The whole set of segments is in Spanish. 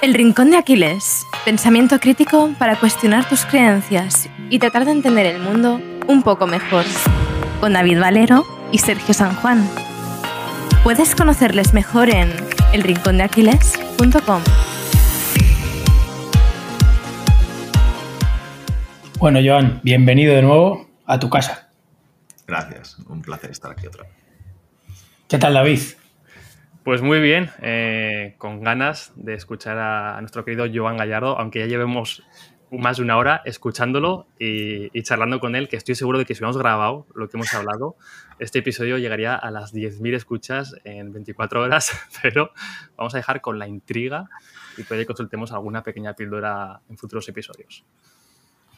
El Rincón de Aquiles. Pensamiento crítico para cuestionar tus creencias y tratar de entender el mundo un poco mejor. Con David Valero y Sergio San Juan. Puedes conocerles mejor en elrincondeaquiles.com. Bueno, Joan, bienvenido de nuevo a tu casa. Gracias, un placer estar aquí otra vez. ¿Qué tal, David? Pues muy bien, eh, con ganas de escuchar a, nuestro querido Joan Gallardo, aunque ya llevemos más de una hora escuchándolo y, charlando con él, que estoy seguro de que si hubiéramos grabado lo que hemos hablado, este episodio llegaría a las 10.000 escuchas en 24 horas, pero vamos a dejar con la intriga y puede que consultemos alguna pequeña píldora en futuros episodios.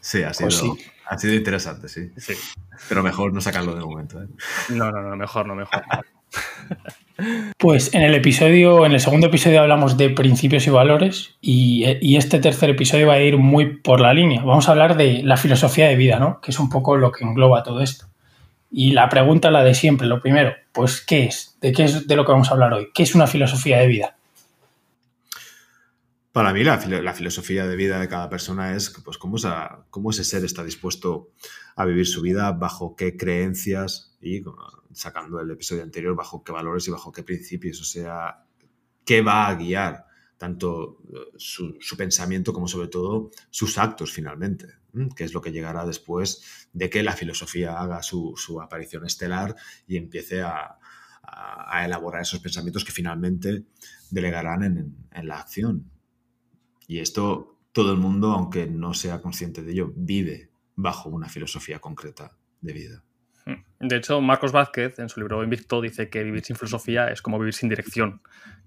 Sí, ha sido, ha sido interesante, sí. sí. Pero mejor no sacarlo de momento. ¿eh? No, no, no, mejor, no, mejor. Pues en el episodio, en el segundo episodio hablamos de principios y valores y, este tercer episodio va a ir muy por la línea. Vamos a hablar de la filosofía de vida, ¿no? Que es un poco lo que engloba todo esto. Y la pregunta, la de siempre, lo primero, pues ¿qué es? ¿De qué es de lo que vamos a hablar hoy? ¿Qué es una filosofía de vida? Para mí la, filosofía de vida de cada persona es pues, cómo, cómo ese ser está dispuesto a vivir su vida, bajo qué creencias y sacando el episodio anterior, bajo qué valores y bajo qué principios, o sea, qué va a guiar tanto eh, su, pensamiento como sobre todo sus actos finalmente, que es lo que llegará después de que la filosofía haga su, aparición estelar y empiece a, elaborar esos pensamientos que finalmente delegarán en la acción. Y esto todo el mundo, aunque no sea consciente de ello, vive bajo una filosofía concreta de vida. De hecho, Marcos Vázquez, en su libro Invicto, dice que vivir sin filosofía es como vivir sin dirección,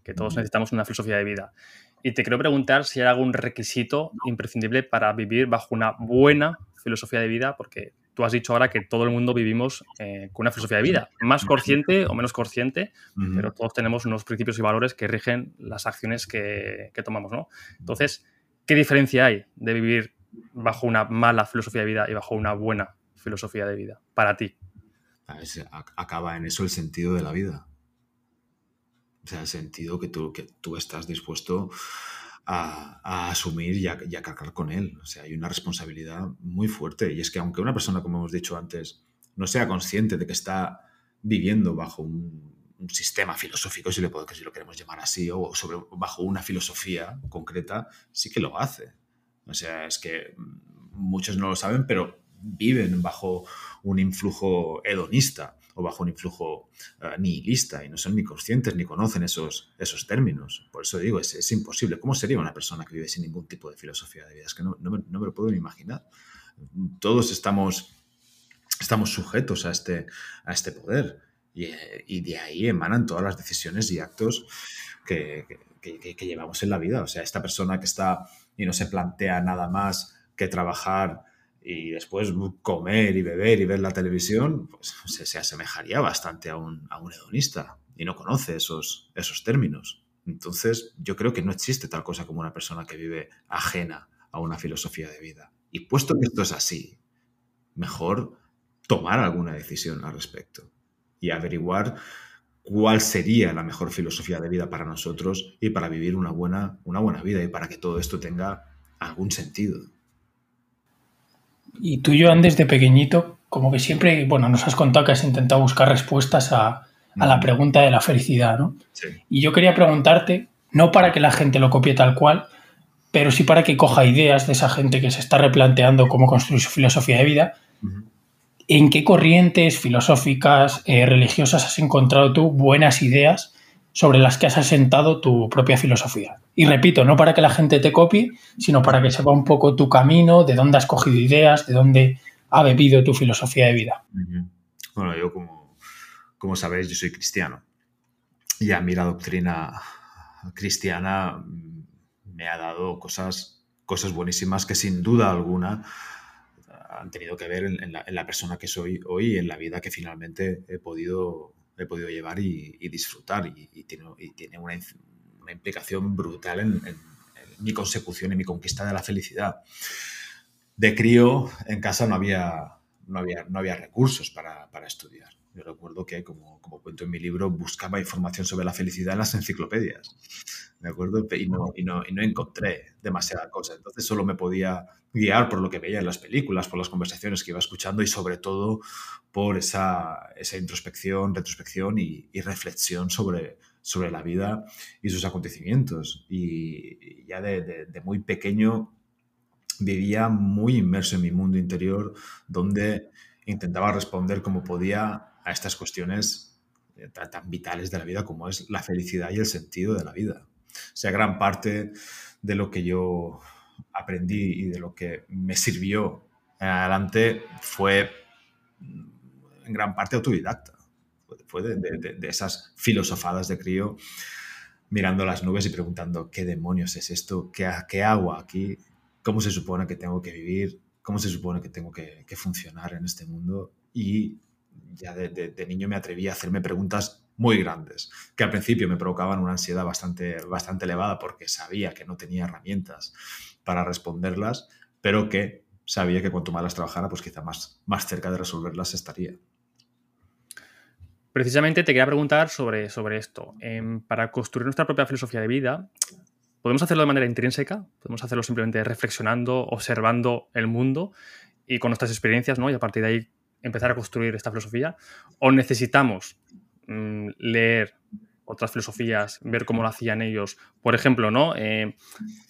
que todos necesitamos una filosofía de vida. Y te quiero preguntar si hay algún requisito imprescindible para vivir bajo una buena filosofía de vida, porque tú has dicho ahora que todo el mundo vivimos eh, con una filosofía de vida, más consciente o menos consciente, pero todos tenemos unos principios y valores que rigen las acciones que, tomamos, ¿no? Entonces, ¿qué diferencia hay de vivir bajo una mala filosofía de vida y bajo una buena filosofía de vida para ti? Acaba en eso el sentido de la vida. O sea, el sentido que tú, que tú estás dispuesto a, asumir y a, cargar con él. O sea, hay una responsabilidad muy fuerte. Y es que aunque una persona, como hemos dicho antes, no sea consciente de que está viviendo bajo un, sistema filosófico, si, le puedo, si lo queremos llamar así, o sobre, bajo una filosofía concreta, sí que lo hace. O sea, es que muchos no lo saben, pero viven bajo un influjo hedonista o bajo un influjo uh, nihilista y no son ni conscientes ni conocen esos, esos términos. Por eso digo, es, es, imposible. ¿Cómo sería una persona que vive sin ningún tipo de filosofía de vida? Es que no, no, me, no me, lo puedo ni imaginar. Todos estamos, estamos sujetos a este, a este poder y, y, de ahí emanan todas las decisiones y actos que, que, que, que llevamos en la vida. O sea, esta persona que está y no se plantea nada más que trabajar y después comer y beber y ver la televisión, pues se, asemejaría bastante a un, a un, hedonista y no conoce esos, esos términos. Entonces, yo creo que no existe tal cosa como una persona que vive ajena a una filosofía de vida. Y puesto que esto es así, mejor tomar alguna decisión al respecto y averiguar cuál sería la mejor filosofía de vida para nosotros y para vivir una buena, una buena vida y para que todo esto tenga algún sentido. Y tú, Joan, desde pequeñito, como que siempre, bueno, nos has contado que has intentado buscar respuestas a, la pregunta de la felicidad, ¿no? Sí. Y yo quería preguntarte, no para que la gente lo copie tal cual, pero sí para que coja ideas de esa gente que se está replanteando cómo construir su filosofía de vida. ¿En qué corrientes filosóficas, eh, religiosas has encontrado tú buenas ideas sobre las que has asentado tu propia filosofía. Y repito, no para que la gente te copie, sino para que sepa un poco tu camino, de dónde has cogido ideas, de dónde ha bebido tu filosofía de vida. Bueno, yo como, como sabéis, yo soy cristiano. Y a mí la doctrina cristiana me ha dado cosas, cosas buenísimas que sin duda alguna han tenido que ver en, la, en la persona que soy hoy y en la vida que finalmente he podido he podido llevar y, disfrutar y, tiene, tiene una, implicación brutal en, mi consecución y mi conquista de la felicidad. De crío en casa no había, no había, no había recursos para, estudiar. Yo recuerdo que, como, como cuento en mi libro, buscaba información sobre la felicidad en las enciclopedias, ¿de acuerdo? Y no, y no, y no encontré demasiada cosa. Entonces solo me podía guiar por lo que veía en las películas, por las conversaciones que iba escuchando y sobre todo por esa, esa introspección, retrospección y, reflexión sobre, sobre la vida y sus acontecimientos. Y ya de, muy pequeño vivía muy inmerso en mi mundo interior, donde intentaba responder como podía a estas cuestiones eh, tan, vitales de la vida como es la felicidad y el sentido de la vida. O sea, gran parte de lo que yo aprendí y de lo que me sirvió adelante fue en gran parte autodidacta. Fue de, de, de, esas filosofadas de crío mirando las nubes y preguntando qué demonios es esto, qué, qué hago aquí, cómo se supone que tengo que vivir, cómo se supone que tengo que, que funcionar en este mundo y ya de, de, niño me atreví a hacerme preguntas muy grandes, que al principio me provocaban una ansiedad bastante, bastante elevada porque sabía que no tenía herramientas para responderlas, pero que sabía que cuanto más las trabajara, pues quizá más, más cerca de resolverlas estaría. Precisamente te quería preguntar sobre, sobre esto. Eh, para construir nuestra propia filosofía de vida, ¿podemos hacerlo de manera intrínseca? ¿Podemos hacerlo simplemente reflexionando, observando el mundo y con nuestras experiencias, ¿no? Y a partir de ahí empezar a construir esta filosofía? ¿O necesitamos mmm, leer otras filosofías, ver cómo lo hacían ellos? Por ejemplo, ¿no? Eh,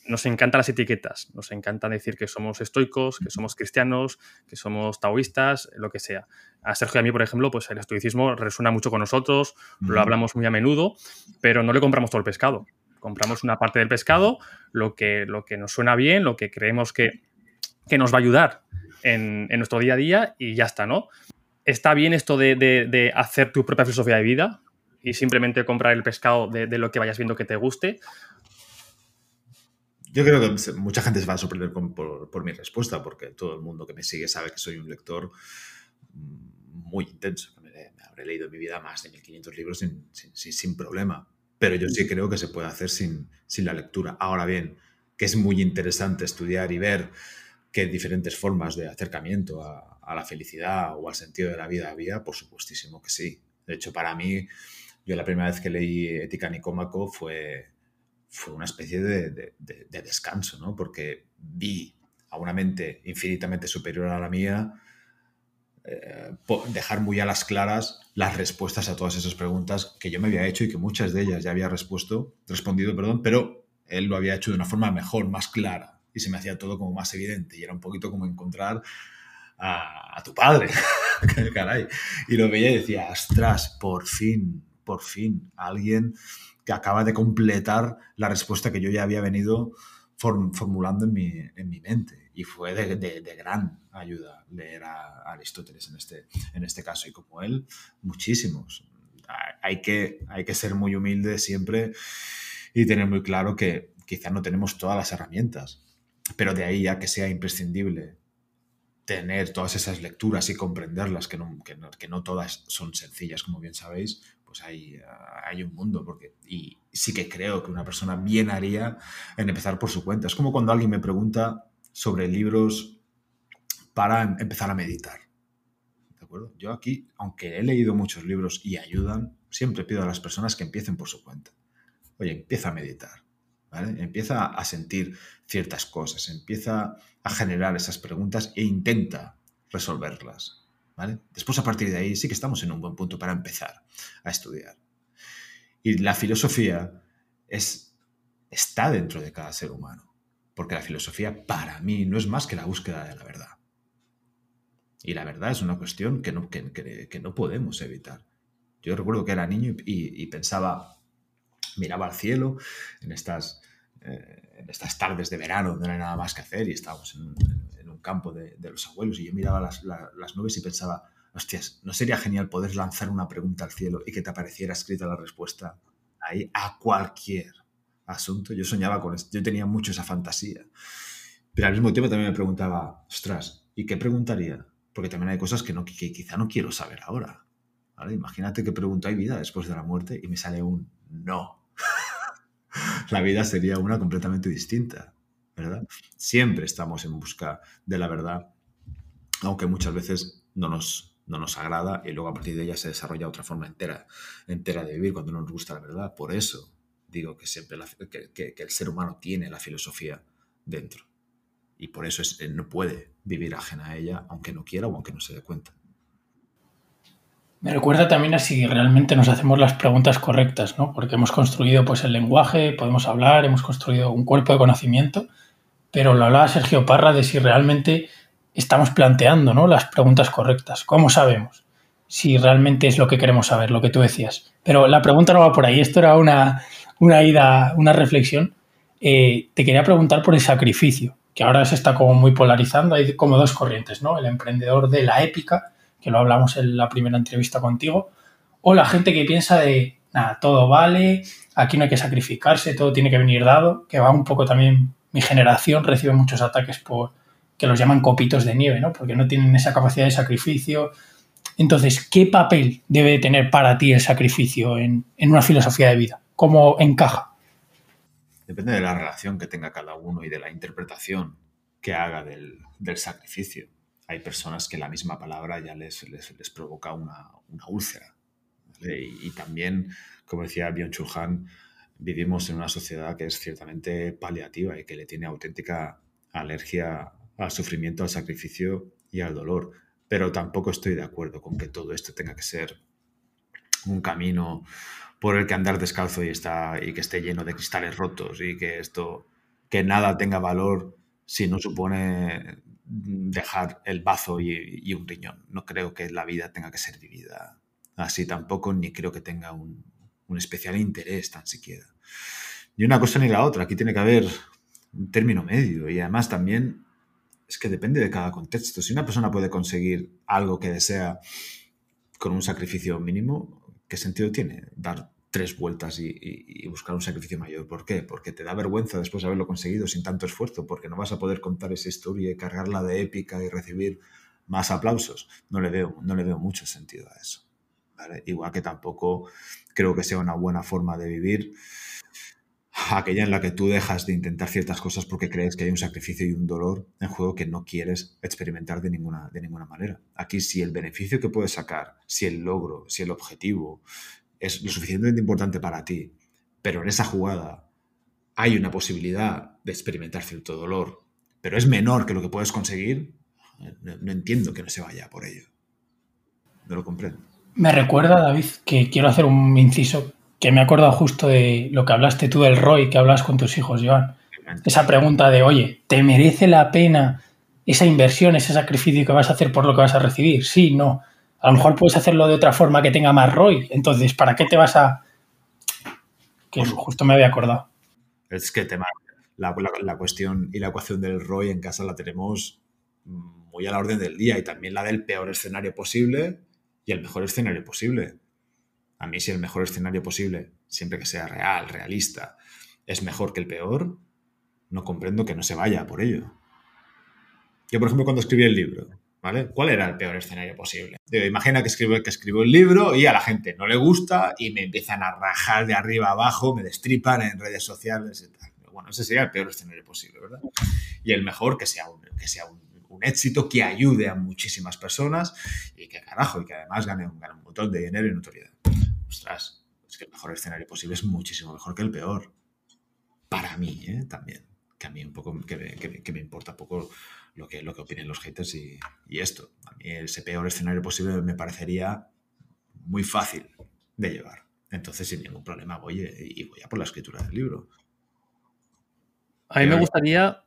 nos encantan las etiquetas, nos encanta decir que somos estoicos, que somos cristianos, que somos taoístas, lo que sea. A Sergio y a mí, por ejemplo, pues el estoicismo resuena mucho con nosotros, mm. lo hablamos muy a menudo, pero no le compramos todo el pescado. Compramos una parte del pescado, lo que, lo que nos suena bien, lo que creemos que, que nos va a ayudar en, en, nuestro día a día y ya está, ¿no? Está bien esto de, de, de, hacer tu propia filosofía de vida y simplemente comprar el pescado de, de, lo que vayas viendo que te guste. Yo creo que mucha gente se va a sorprender con, por, por, mi respuesta, porque todo el mundo que me sigue sabe que soy un lector muy intenso. Me, me habré leído en mi vida más de 1500 libros sin, sin, sin problema, pero yo sí creo que se puede hacer sin, sin la lectura. Ahora bien, que es muy interesante estudiar y ver qué diferentes formas de acercamiento a, a, la felicidad o al sentido de la vida había, por supuestísimo que sí. De hecho, para mí, yo la primera vez que leí Ética Nicómaco fue, fue una especie de, de, de, de descanso, ¿no? Porque vi a una mente infinitamente superior a la mía eh, dejar muy a las claras las respuestas a todas esas preguntas que yo me había hecho y que muchas de ellas ya había respuesto, respondido, perdón, pero él lo había hecho de una forma mejor, más clara y se me hacía todo como más evidente y era un poquito como encontrar a, a tu padre, caray. Y lo veía y decía, ostras, por fin, por fin, alguien que acaba de completar la respuesta que yo ya había venido form formulando en mi, en mi, mente. Y fue de, de, gran ayuda leer a Aristóteles en este, en este caso. Y como él, muchísimos. Hay que, hay que ser muy humilde siempre y tener muy claro que quizá no tenemos todas las herramientas pero de ahí ya que sea imprescindible tener todas esas lecturas y comprenderlas, que no, que no, que no todas son sencillas, como bien sabéis, pues hay, hay, un mundo. Porque, y sí que creo que una persona bien haría en empezar por su cuenta. Es como cuando alguien me pregunta sobre libros para empezar a meditar. ¿De acuerdo? Yo aquí, aunque he leído muchos libros y ayudan, siempre pido a las personas que empiecen por su cuenta. Oye, empieza a meditar ¿vale? Empieza a sentir ciertas cosas, empieza a generar esas preguntas e intenta resolverlas. Después, a partir de ahí, sí que estamos en un buen punto para empezar a estudiar. Y la filosofía es, está dentro de cada ser humano, porque la filosofía para mí no es más que la búsqueda de la verdad. Y la verdad es una cuestión que no, que, que, no podemos evitar. Yo recuerdo que era niño y, pensaba, miraba al cielo en estas, eh, en estas tardes de verano no hay nada más que hacer y estábamos en, en campo de, los abuelos y yo miraba las, la, las nubes y pensaba, hostias, ¿no sería genial poder lanzar una pregunta al cielo y que te apareciera escrita la respuesta ahí a cualquier asunto? Yo soñaba con esto, yo tenía mucho esa fantasía. Pero al mismo tiempo también me preguntaba, ostras, ¿y qué preguntaría? Porque también hay cosas que, no, quizá no quiero saber ahora. Imagínate que pregunto, ¿hay vida después de la muerte? Y me sale un no la vida sería una completamente distinta, ¿verdad? Siempre estamos en busca de la verdad, aunque muchas veces no nos, no nos agrada y luego a partir de ella se desarrolla otra forma entera, entera de vivir cuando no nos gusta la verdad. Por eso digo que siempre que, el ser humano tiene la filosofía dentro y por eso es, no puede vivir ajena a ella aunque no quiera o aunque no se dé cuenta. Me recuerda también a si realmente nos hacemos las preguntas correctas, ¿no? Porque hemos construido pues el lenguaje, podemos hablar, hemos construido un cuerpo de conocimiento, pero lo hablaba Sergio Parra de si realmente estamos planteando ¿no? las preguntas correctas. ¿Cómo sabemos si realmente es lo que queremos saber, lo que tú decías? Pero la pregunta no va por ahí. Esto era una, una ida, una reflexión. Eh, te quería preguntar por el sacrificio, que ahora se está como muy polarizando. Hay como dos corrientes, ¿no? El emprendedor de la épica, que lo hablamos en la primera entrevista contigo, o la gente que piensa de, nada, todo vale, aquí no hay que sacrificarse, todo tiene que venir dado, que va un poco también, mi generación recibe muchos ataques por, que los llaman copitos de nieve, ¿no? Porque no tienen esa capacidad de sacrificio. Entonces, ¿qué papel debe tener para ti el sacrificio en, una filosofía de vida? ¿Cómo encaja? Depende de la relación que tenga cada uno y de la interpretación que haga del, sacrificio. Hay personas que la misma palabra ya les, les, provoca una, úlcera. Y, también, como decía Byung-Chul Han, vivimos en una sociedad que es ciertamente paliativa y que le tiene auténtica alergia al sufrimiento, al sacrificio y al dolor. Pero tampoco estoy de acuerdo con que todo esto tenga que ser un camino por el que andar descalzo y, está, y que esté lleno de cristales rotos y que esto, que nada tenga valor si no supone dejar el bazo y, un riñón. No creo que la vida tenga que ser vivida así tampoco, ni creo que tenga un, un especial interés tan siquiera. Ni una cosa ni la otra. Aquí tiene que haber un término medio y además también es que depende de cada contexto. Si una persona puede conseguir algo que desea con un sacrificio mínimo, ¿qué sentido tiene dar tres vueltas y, buscar un sacrificio mayor? ¿Por qué? Porque te da vergüenza después de haberlo conseguido sin tanto esfuerzo, porque no vas a poder contar esa historia y cargarla de épica y recibir más aplausos. No le veo, no le veo mucho sentido a eso. Igual que tampoco creo que sea una buena forma de vivir aquella en la que tú dejas de intentar ciertas cosas porque crees que hay un sacrificio y un dolor en juego que no quieres experimentar de ninguna, de ninguna manera. Aquí si el beneficio que puedes sacar, si el logro, si el objetivo es lo suficientemente importante para ti, pero en esa jugada hay una posibilidad de experimentar cierto dolor, pero es menor que lo que puedes conseguir, no, no entiendo que no se vaya por ello. No lo comprendo. Me recuerda, David, que quiero hacer un inciso que me he acordado justo de lo que hablaste tú del ROI que hablas con tus hijos, Joan. Esa pregunta de, oye, ¿te merece la pena esa inversión, ese sacrificio que vas a hacer por lo que vas a recibir? Sí, no. A lo mejor puedes hacerlo de otra forma que tenga más ROI. Entonces, ¿para qué te vas a...? Que justo me había acordado. Es que tema, la, la cuestión y la ecuación del ROI en casa la tenemos muy a la orden del día y también la del peor escenario posible y el mejor escenario posible. A mí si el mejor escenario posible, siempre que sea real, realista, es mejor que el peor, no comprendo que no se vaya por ello. Yo, por ejemplo, cuando escribí el libro, ¿vale? ¿Cuál era el peor escenario posible? imagina que escribo, que escribo el libro y a la gente no le gusta y me empiezan a rajar de arriba abajo, me destripan en redes sociales y tal. Bueno, ese sería el peor escenario posible, ¿verdad? Y el mejor que sea un, que sea un, éxito que ayude a muchísimas personas y que carajo, y que además gane, gane un montón de dinero y notoriedad ostras, es que el mejor escenario posible es muchísimo mejor que el peor. Para mí, ¿eh? también. Que a mí un poco, que, me importa poco lo que, lo que opinen los haters y, esto. A mí ese peor escenario posible me parecería muy fácil de llevar. Entonces, sin ningún problema, voy y voy a por la escritura del libro. A mí me gustaría,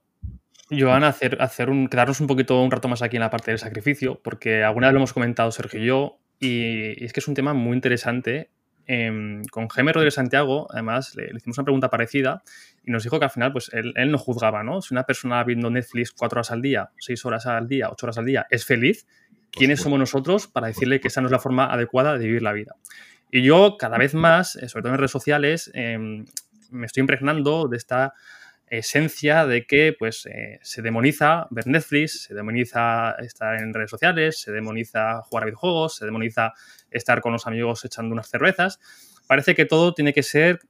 Joan, hacer, hacer un, quedarnos un poquito un rato más aquí en la parte del sacrificio, porque alguna vez lo hemos comentado Sergio y yo, y es que es un tema muy interesante Em, con Jaime Rodríguez Santiago, además, le, hicimos una pregunta parecida y nos dijo que al final, pues él, no juzgaba, ¿no? Si una persona viendo Netflix cuatro horas al día, seis horas al día, ocho horas al día, es feliz, ¿quiénes somos nosotros para decirle que esa no es la forma adecuada de vivir la vida? Y yo, cada vez más, eh, sobre todo en redes sociales, em, me estoy impregnando de esta esencia de que pues eh, se demoniza ver Netflix, se demoniza estar en redes sociales, se demoniza jugar a videojuegos, se demoniza estar con los amigos echando unas cervezas. Parece que todo tiene que ser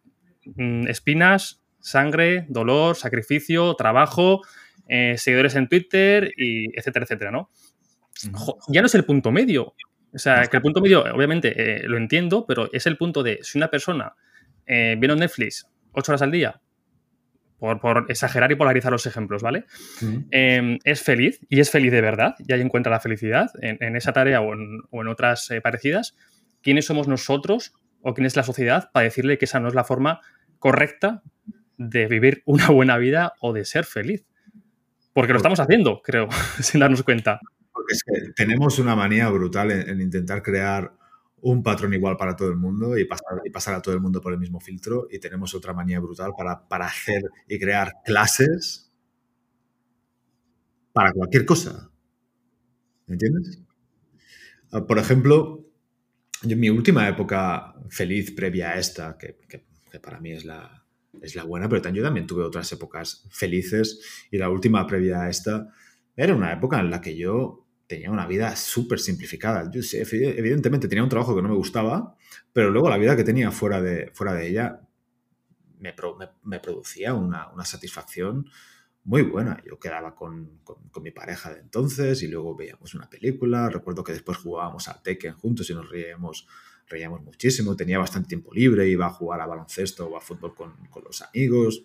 mm, espinas, sangre, dolor, sacrificio, trabajo, eh, seguidores en Twitter y etcétera, etcétera, ¿no? ya no es el punto medio. O sea, que el punto medio, obviamente, eh, lo entiendo, pero es el punto de si una persona viene a Netflix ocho horas al día, por, exagerar y polarizar los ejemplos, ¿vale? Em, es feliz y es feliz de verdad y ahí encuentra la felicidad en, esa tarea o en, otras eh, parecidas. ¿Quiénes somos nosotros o quién es la sociedad para decirle que esa no es la forma correcta de vivir una buena vida o de ser feliz? Porque lo estamos haciendo, creo, sin darnos cuenta. Porque es que tenemos una manía brutal en intentar crear un patrón igual para todo el mundo y pasar, y pasar a todo el mundo por el mismo filtro y tenemos otra manía brutal para, para hacer y crear clases para cualquier cosa. ¿Entiendes? Ah, por ejemplo, yo en mi última época feliz previa a esta, que, que, para mí es la, es la buena, pero yo también tuve otras épocas felices y la última previa a esta era una época en la que yo tenía una vida súper simplificada. Yo evidentemente tenía un trabajo que no me gustaba, pero luego la vida que tenía fuera de, fuera de ella me, me, producía una, una, satisfacción muy buena. Yo quedaba con, con, mi pareja de entonces y luego veíamos una película. Recuerdo que después jugábamos al Tekken juntos y nos reíamos, reíamos muchísimo. Tenía bastante tiempo libre, iba a jugar a baloncesto o a fútbol con, con los amigos.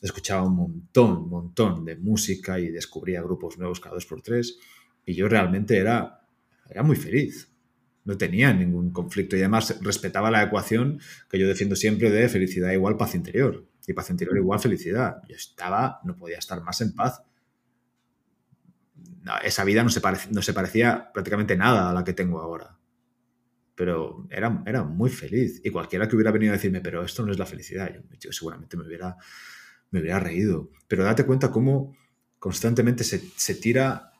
Escuchaba un montón, un montón de música y descubría grupos nuevos cada dos por tres. Y yo realmente era, era muy feliz. No tenía ningún conflicto y además respetaba la ecuación que yo defiendo siempre de felicidad igual paz interior y paz interior igual felicidad. Yo estaba, no podía estar más en paz. esa vida no se, no se parecía prácticamente nada a la que tengo ahora. Pero era, era muy feliz. Y cualquiera que hubiera venido a decirme, pero esto no es la felicidad, yo, seguramente me hubiera, me hubiera reído. Pero date cuenta cómo constantemente se, se tira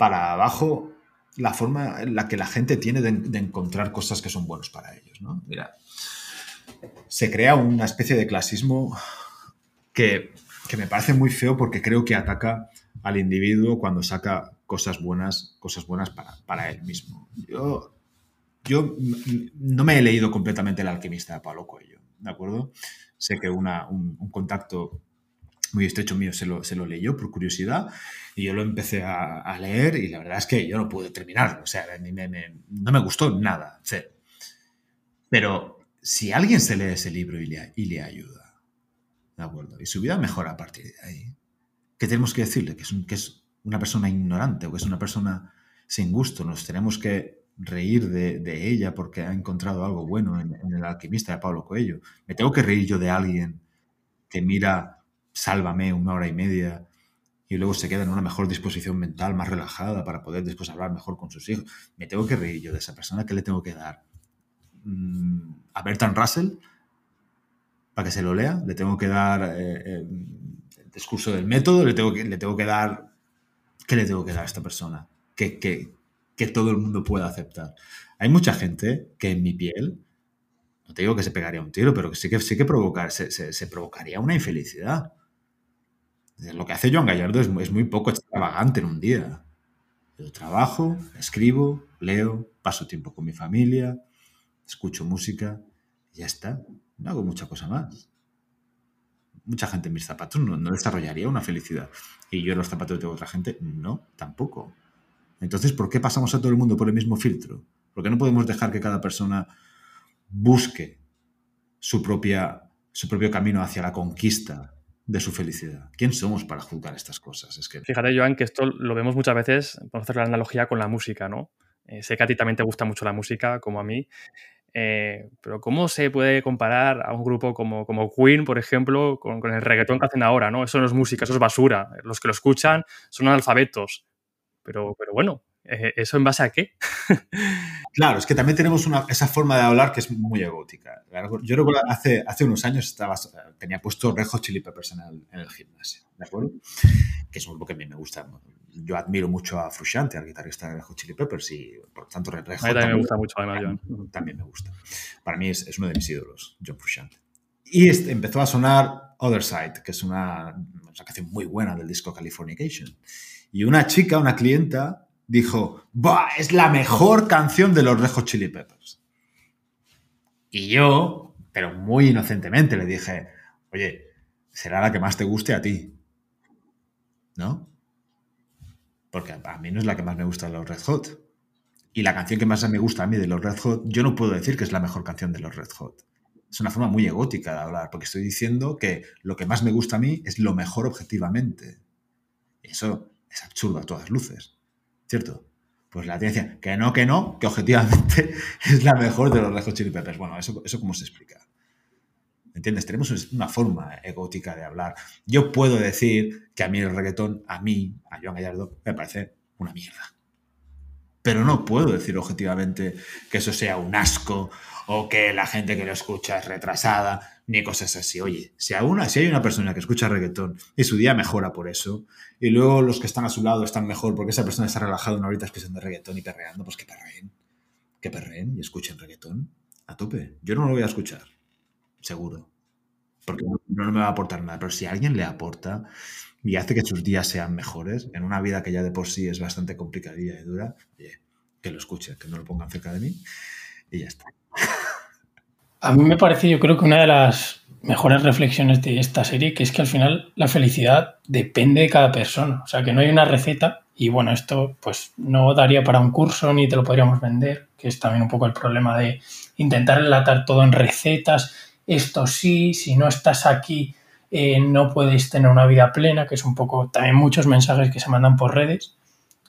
para abajo la forma en la que la gente tiene de, encontrar cosas que son buenos para ellos. ¿no? Mira, se crea una especie de clasismo que, me parece muy feo porque creo que ataca al individuo cuando saca cosas buenas, cosas buenas para, él mismo. Yo, yo no me he leído completamente El alquimista de Pablo Coelho, ¿de acuerdo? Sé que una, un, un contacto muy estrecho mío se lo, se lo leyó por curiosidad y yo lo empecé a, leer y la verdad es que yo no pude terminarlo, o sea, no me gustó nada, Pero si alguien se lee ese libro y le, y le ayuda, ¿de acuerdo? Y su vida mejora a partir de ahí, ¿qué tenemos que decirle? Que es, que es una persona ignorante o que es una persona sin gusto, nos tenemos que reír de, ella porque ha encontrado algo bueno en, en, el alquimista de Pablo Coelho. Me tengo que reír yo de alguien que mira Sálvame una hora y media y luego se queda en una mejor disposición mental, más relajada para poder después hablar mejor con sus hijos. Me tengo que reír yo de esa persona, ¿qué le tengo que dar? Mm, ¿A Bertrand Russell? Para que se lo lea, le tengo que dar eh, eh, el discurso del método, le tengo que, le tengo que dar... ¿Qué le tengo que dar a esta persona? Que, que, que todo el mundo pueda aceptar. Hay mucha gente que en mi piel no te digo que se pegaría un tiro, pero que sí que, sí que provocar, se, se, provocaría una infelicidad. Lo que hace Joan Gallardo es, muy poco extravagante en un día. Yo trabajo, escribo, leo, paso tiempo con mi familia, escucho música y ya está. No hago mucha cosa más. Mucha gente en mis zapatos no, desarrollaría una felicidad. Y yo en los zapatos de otra gente no, tampoco. Entonces, ¿por qué pasamos a todo el mundo por el mismo filtro? ¿Por qué no podemos dejar que cada persona busque su, propia, su propio camino hacia la conquista de su felicidad. ¿Quién somos para juzgar estas cosas? Es que... Fíjate, Joan, que esto lo vemos muchas veces, vamos hacer la analogía con la música, ¿no? Eh, sé que a ti también te gusta mucho la música, como a mí, eh, pero ¿cómo se puede comparar a un grupo como, como Queen, por ejemplo, con, el reggaetón que hacen ahora, ¿no? Eso no es música, eso es basura. Los que lo escuchan son analfabetos. Pero, pero bueno, ¿eso en base a qué? claro, es que también tenemos una, esa forma de hablar que es muy egótica. Yo recuerdo hace, hace unos años estaba, tenía puesto Red Hot Chili Peppers en el, en el gimnasio, ¿de acuerdo? Que es un grupo que a mí me gusta. Yo admiro mucho a Frusciante, al guitarrista de Red Hot Chili Peppers, y por tanto Red Hot... A mí también, me gusta mucho, además, John. También me gusta. Para mí es, es uno de mis ídolos, John Frusciante. Y este, empezó a sonar Other Side, que es una, una canción muy buena del disco Californication. Y una chica, una clienta, dijo, ¡Bah! Es la mejor canción de los Red Chili Peppers. Y yo, pero muy inocentemente, le dije, oye, será la que más te guste a ti. ¿No? Porque a mí no es la que más me gusta de los Red Hot. Y la canción que más me gusta a mí de los Red Hot, yo no puedo decir que es la mejor canción de los Red Hot. Es una forma muy egótica de hablar, porque estoy diciendo que lo que más me gusta a mí es lo mejor objetivamente. Eso es absurdo a todas luces, ¿cierto? Pues la ciencia, que no, que no, que objetivamente es la mejor de los Red Hot Peppers. Bueno, ¿eso, eso cómo se explica? ¿Entiendes? Tenemos una forma egótica de hablar. Yo puedo decir que a mí el reggaetón, a mí, a Joan Gallardo, me parece una mierda. Pero no puedo decir objetivamente que eso sea un asco o que la gente que lo escucha es retrasada, ni cosas así. Oye, si, si hay una persona que escucha reggaetón y su día mejora por eso, y luego los que están a su lado están mejor porque esa persona está relajada una horita escuchando reggaetón y perreando, pues que perreen. Que perreen y escuchen reggaetón a tope. Yo no lo voy a escuchar, seguro. Porque no me va a aportar nada. Pero si alguien le aporta y hace que sus días sean mejores, en una vida que ya de por sí es bastante complicadilla y dura, que lo escuche, que no lo pongan cerca de mí y ya está. A mí me parece, yo creo que una de las mejores reflexiones de esta serie, que es que al final la felicidad depende de cada persona. O sea, que no hay una receta y bueno, esto pues no daría para un curso ni te lo podríamos vender, que es también un poco el problema de intentar enlatar todo en recetas. Esto sí, si no estás aquí eh, no puedes tener una vida plena, que es un poco también muchos mensajes que se mandan por redes.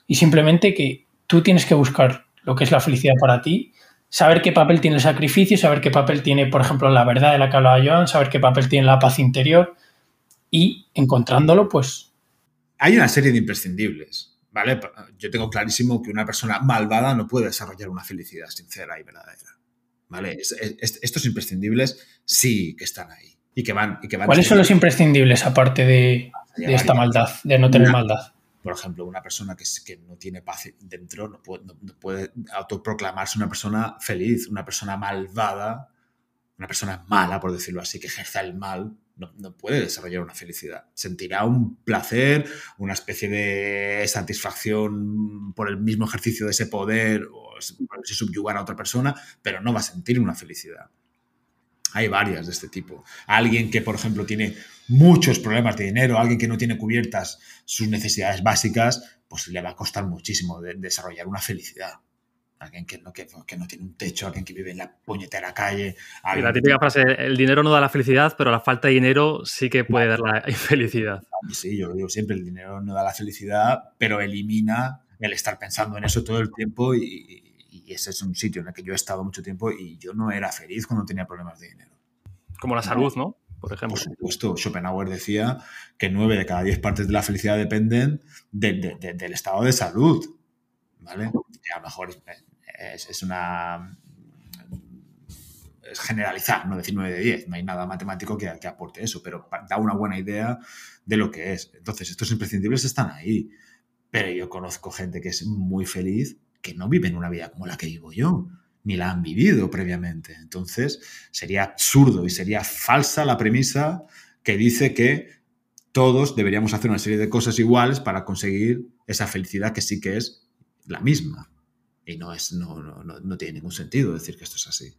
Y simplemente que tú tienes que buscar lo que es la felicidad para ti, saber qué papel tiene el sacrificio, saber qué papel tiene, por ejemplo, la verdad de la que hablaba Joan, saber qué papel tiene la paz interior y encontrándolo, pues... Hay una serie de imprescindibles, ¿vale? Yo tengo clarísimo que una persona malvada no puede desarrollar una felicidad sincera y verdadera, ¿vale? estos imprescindibles sí que están ahí y que van... Y que van ¿Cuáles son los imprescindibles aparte de, esta maldad, de no tener maldad? Por ejemplo, una persona que, que no tiene paz dentro no puede, no, puede autoproclamarse una persona feliz, una persona malvada, una persona mala, por decirlo así, que ejerza el mal, no, no, puede desarrollar una felicidad. Sentirá un placer, una especie de satisfacción por el mismo ejercicio de ese poder o por subyugar a otra persona, pero no va a sentir una felicidad. Hay varias de este tipo. Alguien que, por ejemplo, tiene muchos problemas de dinero, alguien que no tiene cubiertas sus necesidades básicas, pues le va a costar muchísimo desarrollar una felicidad. Alguien que no, que, no, tiene un techo, alguien que vive en la puñetera calle. La típica frase, el dinero no da la felicidad, pero la falta de dinero sí que puede dar la infelicidad. Sí, yo lo digo siempre, el dinero no da la felicidad, pero elimina el estar pensando en eso todo el tiempo y, y ese es un sitio en el que yo he estado mucho tiempo y yo no era feliz cuando tenía problemas de dinero. Como la salud, ¿no? Por ejemplo. Por supuesto, Schopenhauer decía que nueve de cada diez partes de la felicidad dependen del estado de salud. ¿Vale? a lo mejor es, una. Es generalizar, no decir 9 de 10. No hay nada matemático que, que aporte eso, pero da una buena idea de lo que es. Entonces, estos imprescindibles están ahí. Pero yo conozco gente que es muy feliz que no viven una vida como la que vivo yo, ni la han vivido previamente. Entonces, sería absurdo y sería falsa la premisa que dice que todos deberíamos hacer una serie de cosas iguales para conseguir esa felicidad que sí que es la misma. Y no, es, no, no, no tiene ningún sentido decir que esto es así.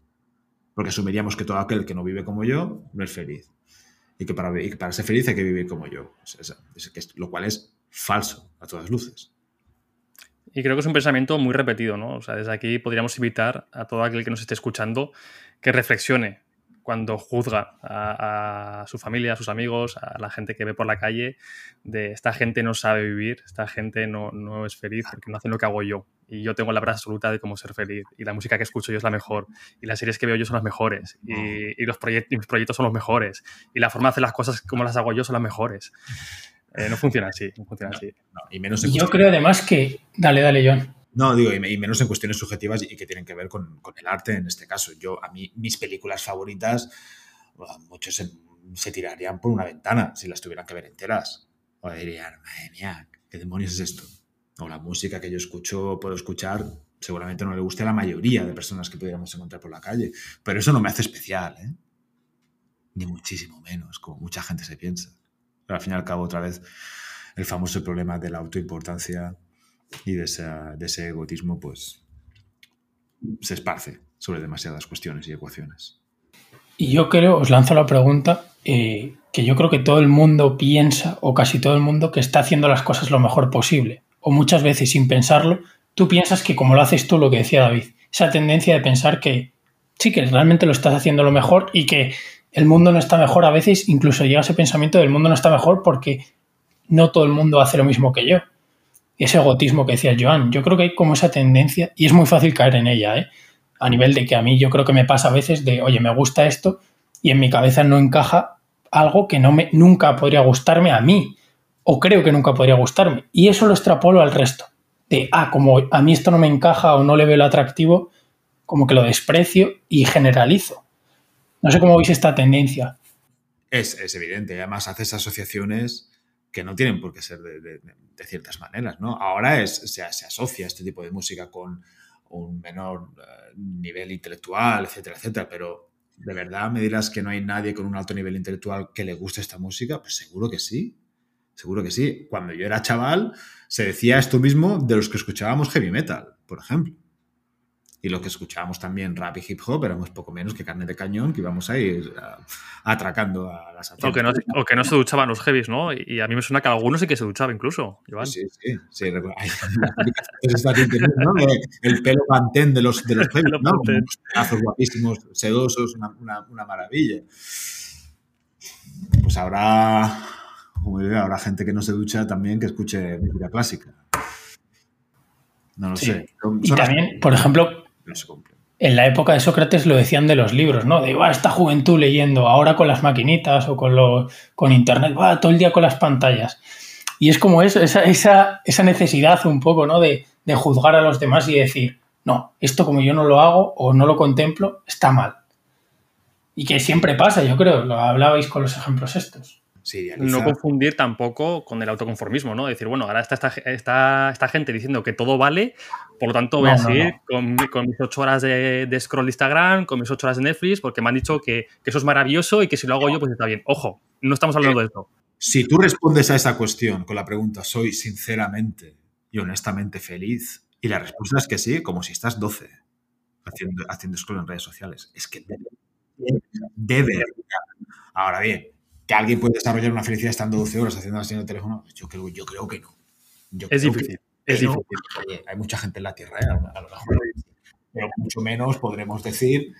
Porque asumiríamos que todo aquel que no vive como yo no es feliz. Y que para, para ser feliz hay que vivir como yo. lo cual es falso a todas luces. Y creo que es un pensamiento muy repetido, ¿no? O sea, desde aquí podríamos invitar a todo aquel que nos esté escuchando que reflexione cuando juzga a, su familia, a sus amigos, a la gente que ve por la calle, de esta gente no sabe vivir, esta gente no, no es feliz porque no hacen lo que hago yo. Y yo tengo la verdad absoluta de cómo ser feliz. Y la música que escucho yo es la mejor. Y las series que veo yo son las mejores. Y, y los proyectos, mis proyectos son los mejores. Y la forma de hacer las cosas como las hago yo son las mejores. Eh, no funciona así, no funciona así. y menos yo creo además que... Dale, dale, John. No, digo, y menos en cuestiones subjetivas y que tienen que ver con, el arte en este caso. Yo, a mí, mis películas favoritas, muchos se, tirarían por una ventana si las tuvieran que ver enteras. O dirían, madre mía, ¿qué demonios es esto? O la música que yo escucho, puedo escuchar, seguramente no le guste a la mayoría de personas que pudiéramos encontrar por la calle. Pero eso no me hace especial, ¿eh? Ni muchísimo menos, como mucha gente se piensa. Al fin y al cabo, otra vez, el famoso problema de la autoimportancia y de, ese egotismo, pues se esparce sobre demasiadas cuestiones y ecuaciones. Y yo creo, os lanzo la pregunta, eh, que yo creo que todo el mundo piensa, o casi todo el mundo, que está haciendo las cosas lo mejor posible. O muchas veces sin pensarlo, tú piensas que como lo haces tú, lo que decía David, esa tendencia de pensar que sí, que realmente lo estás haciendo lo mejor y que el mundo no está mejor a veces, incluso llega ese pensamiento del mundo no está mejor porque no todo el mundo hace lo mismo que yo. Y ese egotismo que decía Joan, yo creo que hay como esa tendencia y es muy fácil caer en ella, ¿eh? a nivel de que a mí yo creo que me pasa a veces de, oye, me gusta esto y en mi cabeza no encaja algo que no me, nunca podría gustarme a mí o creo que nunca podría gustarme. Y eso lo extrapolo al resto. De, ah, como a mí esto no me encaja o no le veo lo atractivo, como que lo desprecio y generalizo. No sé cómo veis esta tendencia. Es, es evidente. Además, haces asociaciones que no tienen por qué ser de, ciertas maneras, ¿no? Ahora es, se, se, asocia este tipo de música con un menor eh, nivel intelectual, etcétera, etcétera, pero ¿de verdad me dirás que no hay nadie con un alto nivel intelectual que le guste esta música? Pues seguro que sí. Seguro que sí. Cuando yo era chaval, se decía esto mismo de los que escuchábamos heavy metal, por ejemplo. Y lo que escuchábamos también rap y hip hop éramos poco menos que carne de cañón que íbamos a ir atracando a las o que, no, o que no se duchaban los heavies, ¿no? Y a mí me suena que algunos sí que se duchaba incluso, Sí, sí, sí. El pelo mantén de los, de los heavies, ¿no? Unos guapísimos, sedosos, una, una, una maravilla. Pues ahora como habrá gente que no se ducha también que escuche música clásica. No lo sé. y también, por ejemplo, en la época de Sócrates lo decían de los libros, ¿no? De, va, esta juventud leyendo, ahora con las maquinitas o con, lo, con internet, va, todo el día con las pantallas. Y es como eso, esa, esa, esa necesidad un poco, ¿no? De, de juzgar a los demás y decir, no, esto como yo no lo hago o no lo contemplo, está mal. Y que siempre pasa, yo creo, lo hablabais con los ejemplos estos no confundir tampoco con el autoconformismo, ¿no? Decir, bueno, ahora está esta, esta, gente diciendo que todo vale, por lo tanto voy a seguir Con, mis ocho horas de, scroll de Instagram, con mis ocho horas de Netflix, porque me han dicho que, eso es maravilloso y que si lo hago yo, pues está bien. Ojo, no estamos hablando de eso. Si tú respondes a esa cuestión con la pregunta, ¿soy sinceramente y honestamente feliz? Y la respuesta es que sí, como si estás 12 haciendo, haciendo scroll en redes sociales. Es que debe. Debe. Ahora bien, ¿Que alguien puede desarrollar una felicidad estando 12 horas haciendo así en el teléfono? Yo creo, yo creo que no. es difícil. es difícil. hay mucha gente en la Tierra, ¿eh? a lo mejor, pero mucho menos podremos decir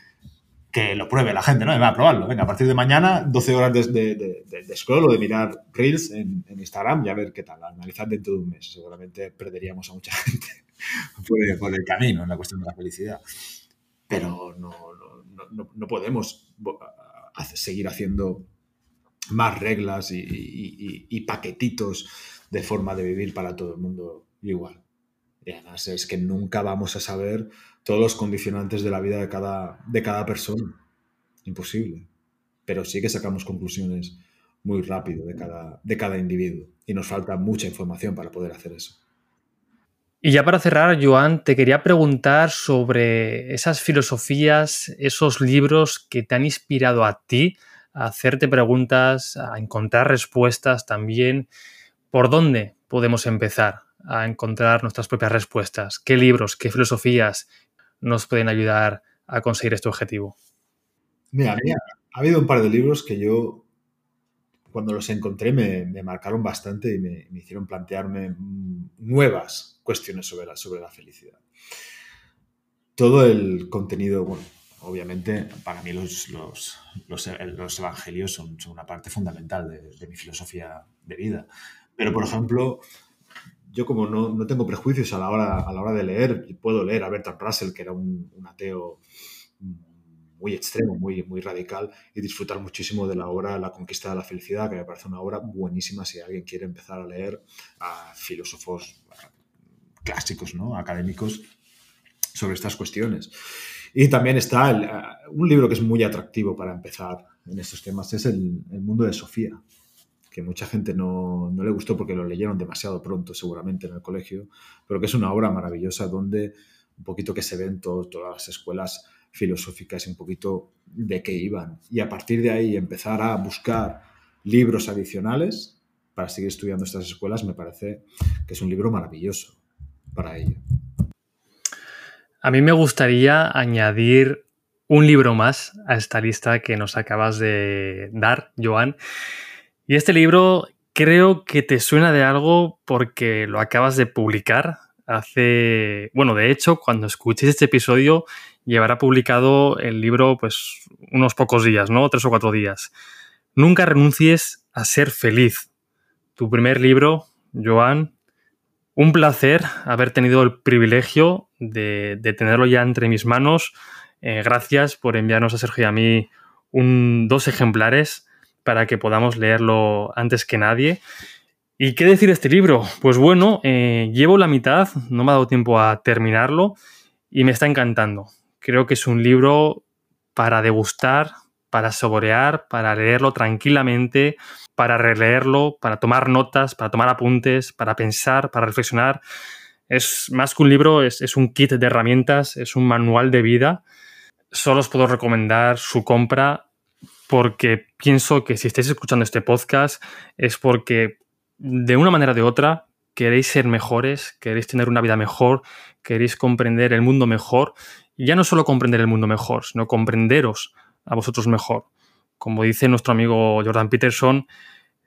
que lo pruebe la gente, ¿no? Va a probarlo. Venga, a partir de mañana, 12 horas de, de, scroll o de mirar Reels en, Instagram y a ver qué tal. Analizar dentro de un mes. Seguramente perderíamos a mucha gente por el, camino en la cuestión de la felicidad. Pero no, no, no podemos seguir haciendo más reglas y, paquetitos de forma de vivir para todo el mundo igual. Y además es que nunca vamos a saber todos los condicionantes de la vida de cada, de cada persona. Imposible. Pero sí que sacamos conclusiones muy rápido de cada, de cada individuo. Y nos falta mucha información para poder hacer eso. Y ya para cerrar, Joan, te quería preguntar sobre esas filosofías, esos libros que te han inspirado a ti a hacerte preguntas, a encontrar respuestas también. ¿Por dónde podemos empezar a encontrar nuestras propias respuestas? ¿Qué libros, qué filosofías nos pueden ayudar a conseguir este objetivo? Mira, ha habido un par de libros que yo, cuando los encontré, me, marcaron bastante y me, hicieron plantearme nuevas cuestiones sobre la felicidad. Todo el contenido, bueno, obviamente, para mí los, los, los, evangelios son, una parte fundamental de, mi filosofía de vida. Pero, por ejemplo, yo como no, no, tengo prejuicios a la, hora, a la hora de leer, puedo leer a Bertrand Russell, que era un, un, ateo muy extremo, muy, muy radical, y disfrutar muchísimo de la obra La conquista de la felicidad, que me parece una obra buenísima si alguien quiere empezar a leer a filósofos clásicos, ¿no? académicos, sobre estas cuestiones. Y también está eh, un libro que es muy atractivo para empezar en estos temas, es el, mundo de Sofía, que mucha gente no, no, le gustó porque lo leyeron demasiado pronto seguramente en el colegio, pero que es una obra maravillosa donde un poquito que se ven todas las escuelas filosóficas y un poquito de qué iban. Y a partir de ahí empezar a buscar libros adicionales para seguir estudiando estas escuelas me parece que es un libro maravilloso para ello. A mí me gustaría añadir un libro más a esta lista que nos acabas de dar, Joan. Y este libro creo que te suena de algo porque lo acabas de publicar hace, bueno, de hecho, cuando escuchéis este episodio, llevará publicado el libro pues unos pocos días, ¿no? Tres o cuatro días. Nunca renuncies a ser feliz. Tu primer libro, Joan, un placer haber tenido el privilegio de, tenerlo ya entre mis manos. Eh, gracias por enviarnos a Sergio y a mí un, dos ejemplares para que podamos leerlo antes que nadie. ¿Y qué decir de este libro? Pues bueno, eh, llevo la mitad, no me ha dado tiempo a terminarlo y me está encantando. Creo que es un libro para degustar, para saborear, para leerlo tranquilamente, para releerlo, para tomar notas, para tomar apuntes, para pensar, para reflexionar. Es más que un libro, es, un kit de herramientas, es un manual de vida. Solo os puedo recomendar su compra porque pienso que si estáis escuchando este podcast es porque de una manera o de otra queréis ser mejores, queréis tener una vida mejor, queréis comprender el mundo mejor, y ya no solo comprender el mundo mejor, sino comprenderos a vosotros mejor. Como dice nuestro amigo Jordan Peterson,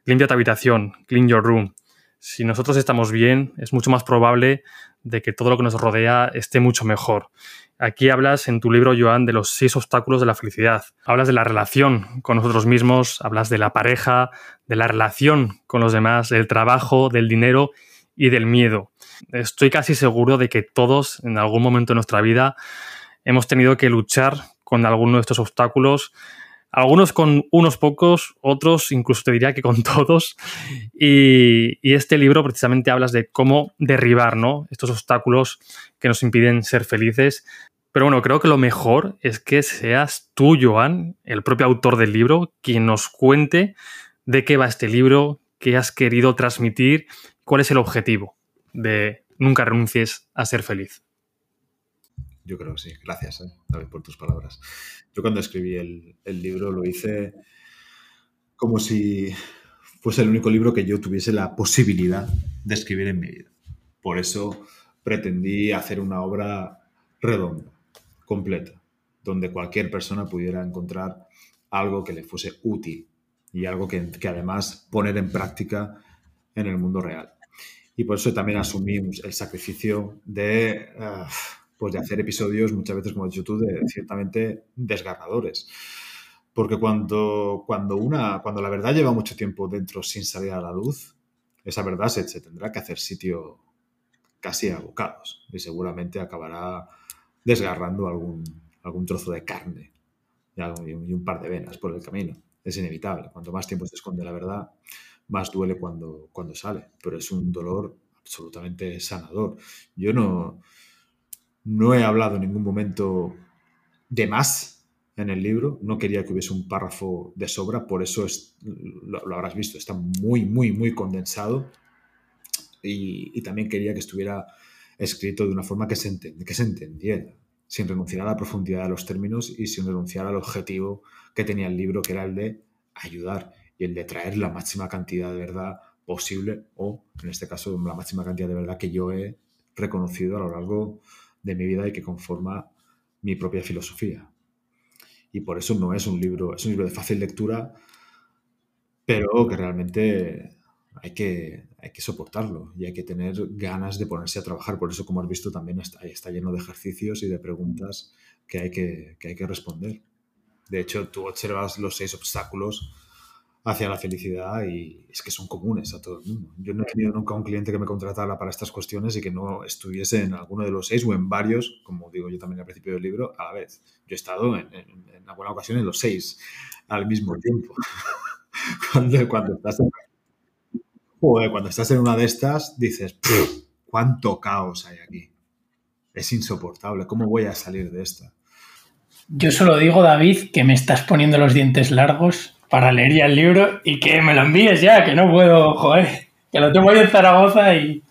limpia tu habitación, clean your room. Si nosotros estamos bien, es mucho más probable de que todo lo que nos rodea esté mucho mejor. Aquí hablas en tu libro, Joan, de los seis obstáculos de la felicidad. Hablas de la relación con nosotros mismos, hablas de la pareja, de la relación con los demás, del trabajo, del dinero y del miedo. Estoy casi seguro de que todos, en algún momento de nuestra vida, hemos tenido que luchar con alguno de estos obstáculos algunos con unos pocos, otros incluso te diría que con todos. Y, este libro precisamente hablas de cómo derribar ¿no? estos obstáculos que nos impiden ser felices. Pero bueno, creo que lo mejor es que seas tú, Joan, el propio autor del libro, quien nos cuente de qué va este libro, qué has querido transmitir, cuál es el objetivo de Nunca renuncies a ser feliz. Yo creo que sí. Gracias, eh, por tus palabras. Yo cuando escribí el, libro lo hice como si fuese el único libro que yo tuviese la posibilidad de escribir en mi vida. Por eso pretendí hacer una obra redonda, completa, donde cualquier persona pudiera encontrar algo que le fuese útil y algo que, además poner en práctica en el mundo real. Y por eso también asumí el sacrificio de... Ah, pues de hacer episodios muchas veces, como has dicho tú, de, ciertamente desgarradores. Porque cuando, cuando, una, cuando la verdad lleva mucho tiempo dentro sin salir a la luz, esa verdad se, tendrá que hacer sitio casi a bocados y seguramente acabará desgarrando algún, algún trozo de carne y un par de venas por el camino. Es inevitable. Cuanto más tiempo se esconde la verdad, más duele cuando, cuando sale. Pero es un dolor absolutamente sanador. Yo no, no he hablado en ningún momento de más en el libro, no quería que hubiese un párrafo de sobra, por eso es, lo, habrás visto, está muy, muy, muy condensado. Y, también quería que estuviera escrito de una forma que se, entendiera, sin renunciar a la profundidad de los términos y sin renunciar al objetivo que tenía el libro, que era el de ayudar y el de traer la máxima cantidad de verdad posible o, en este caso, la máxima cantidad de verdad que yo he reconocido a lo largo mi vida y que conforma mi propia filosofía. Y por eso no es un libro, es un libro de fácil lectura, pero que realmente hay que, hay que soportarlo y hay que tener ganas de ponerse a trabajar. Por eso, como has visto, también está, está lleno de ejercicios y de preguntas que hay que, que hay que responder. De hecho, tú observas los seis obstáculos hacia la felicidad y es que son comunes a todo el mundo. Yo no he tenido nunca un cliente que me contratara para estas cuestiones y que no estuviese en alguno de los seis o en varios, como digo yo también al principio del libro, a la vez. Yo he estado en, en, alguna ocasión en los seis al mismo tiempo. cuando, cuando, estás en, cuando estás en una de estas, dices, ¿cuánto caos hay aquí? Es insoportable. ¿Cómo voy a salir de esta? Yo solo digo, David, que me estás poniendo los dientes largos para leer ya el libro y que me lo envíes ya, que no puedo, joder, que lo tengo ahí en Zaragoza y,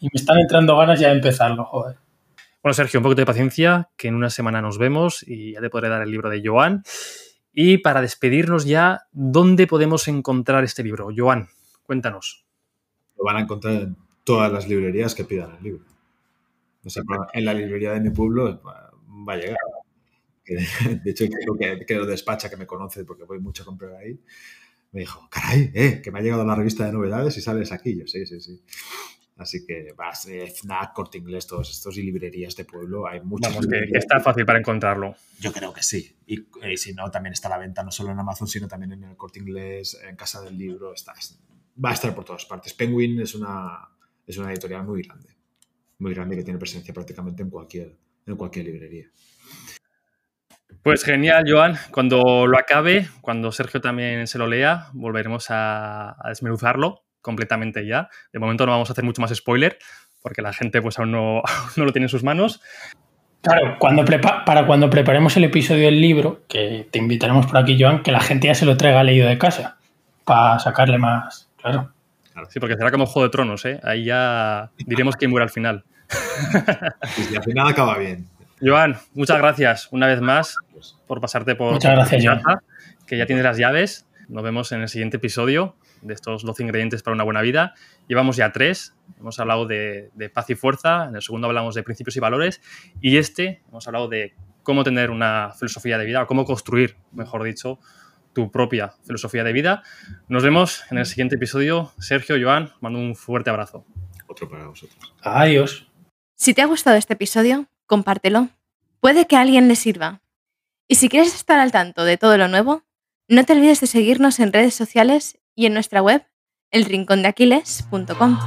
me están entrando ganas ya de empezarlo, joder. Bueno, Sergio, un poco de paciencia, que en una semana nos vemos y ya te podré dar el libro de Joan. Y para despedirnos ya, ¿dónde podemos encontrar este libro? Joan, cuéntanos. Lo van a encontrar en todas las librerías que pidan el libro. O sea, en la librería de mi pueblo va a llegar. de hecho creo que, que lo despacha, que me conoce porque voy mucho a comprar ahí, me dijo, caray, eh, que me ha llegado la revista de novedades y sales aquí. Yo, sí, sí, sí. Así que vas, eh, FNAC, Corte Inglés, todos estos y librerías de pueblo, hay muchas. Vamos, que, está fácil para encontrarlo. Yo creo que sí. Y, eh, si no, también está a la venta, no solo en Amazon, sino también en el Corte Inglés, en Casa del Libro. Está, va a estar por todas partes. Penguin es una, es una editorial muy grande. Muy grande que tiene presencia prácticamente en cualquier, en cualquier librería. Pues genial, Joan. Cuando lo acabe, cuando Sergio también se lo lea, volveremos a, desmenuzarlo completamente ya. De momento no vamos a hacer mucho más spoiler, porque la gente pues aún no, no lo tiene en sus manos. Claro, cuando para cuando preparemos el episodio del libro, que te invitaremos por aquí, Joan, que la gente ya se lo traiga leído de casa, para sacarle más, claro. Sí, porque será como Juego de Tronos, ¿eh? Ahí ya diremos quién muere al final. Y al final acaba bien. Joan, muchas gracias una vez más por pasarte por. Muchas gracias, Joan. Que ya tienes las llaves. Nos vemos en el siguiente episodio de estos 12 ingredientes para una buena vida. Llevamos ya tres. Hemos hablado de, paz y fuerza. En el segundo hablamos de principios y valores. Y este hemos hablado de cómo tener una filosofía de vida o cómo construir, mejor dicho, tu propia filosofía de vida. Nos vemos en el siguiente episodio. Sergio, Joan, mando un fuerte abrazo. Otro para vosotros. Adiós. Si te ha gustado este episodio, compártelo. Puede que a alguien le sirva. Y si quieres estar al tanto de todo lo nuevo, no te olvides de seguirnos en redes sociales y en nuestra web, elrincondeaquiles.com.